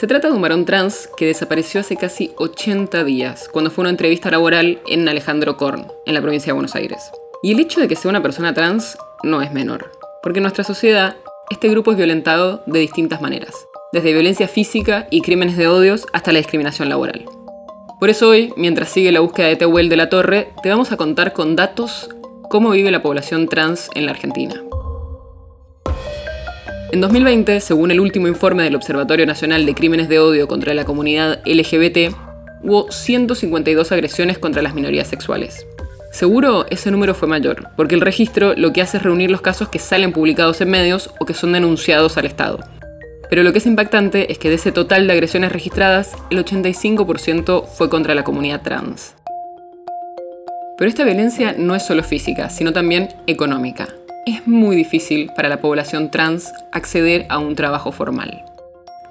Se trata de un varón trans que desapareció hace casi 80 días, cuando fue una entrevista laboral en Alejandro Korn, en la provincia de Buenos Aires. Y el hecho de que sea una persona trans no es menor, porque en nuestra sociedad este grupo es violentado de distintas maneras, desde violencia física y crímenes de odios hasta la discriminación laboral. Por eso hoy, mientras sigue la búsqueda de Tehuel de la Torre, te vamos a contar con datos cómo vive la población trans en la Argentina. En 2020, según el último informe del Observatorio Nacional de Crímenes de Odio contra la Comunidad LGBT, hubo 152 agresiones contra las minorías sexuales. Seguro ese número fue mayor, porque el registro lo que hace es reunir los casos que salen publicados en medios o que son denunciados al Estado. Pero lo que es impactante es que de ese total de agresiones registradas, el 85% fue contra la comunidad trans. Pero esta violencia no es solo física, sino también económica es muy difícil para la población trans acceder a un trabajo formal.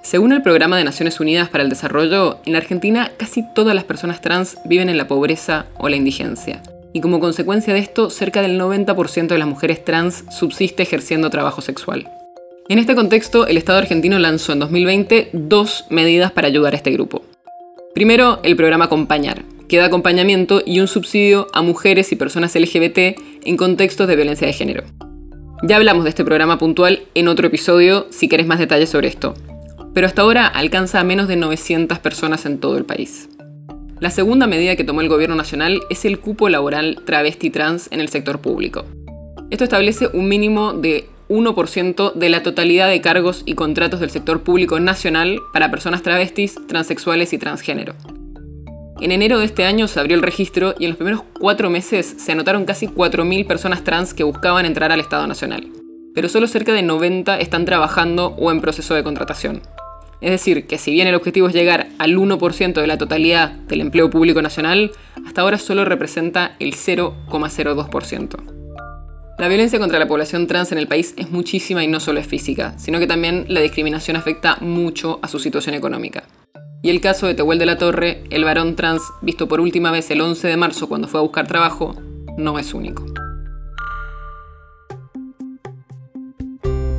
Según el Programa de Naciones Unidas para el Desarrollo, en Argentina casi todas las personas trans viven en la pobreza o la indigencia. Y como consecuencia de esto, cerca del 90% de las mujeres trans subsiste ejerciendo trabajo sexual. En este contexto, el Estado argentino lanzó en 2020 dos medidas para ayudar a este grupo. Primero, el programa Acompañar, que da acompañamiento y un subsidio a mujeres y personas LGBT en contextos de violencia de género. Ya hablamos de este programa puntual en otro episodio si querés más detalles sobre esto, pero hasta ahora alcanza a menos de 900 personas en todo el país. La segunda medida que tomó el gobierno nacional es el cupo laboral travesti trans en el sector público. Esto establece un mínimo de 1% de la totalidad de cargos y contratos del sector público nacional para personas travestis, transexuales y transgénero. En enero de este año se abrió el registro y en los primeros cuatro meses se anotaron casi 4.000 personas trans que buscaban entrar al Estado Nacional. Pero solo cerca de 90 están trabajando o en proceso de contratación. Es decir, que si bien el objetivo es llegar al 1% de la totalidad del empleo público nacional, hasta ahora solo representa el 0,02%. La violencia contra la población trans en el país es muchísima y no solo es física, sino que también la discriminación afecta mucho a su situación económica. Y el caso de Tehuel de la Torre, el varón trans visto por última vez el 11 de marzo cuando fue a buscar trabajo, no es único.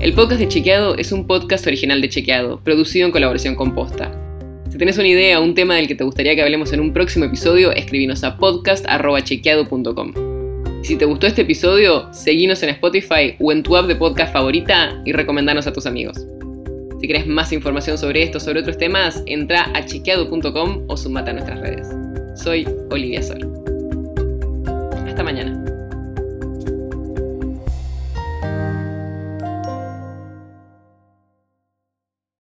El podcast de Chequeado es un podcast original de Chequeado, producido en colaboración con Posta. Si tenés una idea o un tema del que te gustaría que hablemos en un próximo episodio, escribinos a podcast.chequeado.com. Si te gustó este episodio, seguinos en Spotify o en tu app de podcast favorita y recomendanos a tus amigos. Si querés más información sobre esto, o sobre otros temas, entra a chequeado.com o sumate a nuestras redes. Soy Olivia Sol. Hasta mañana.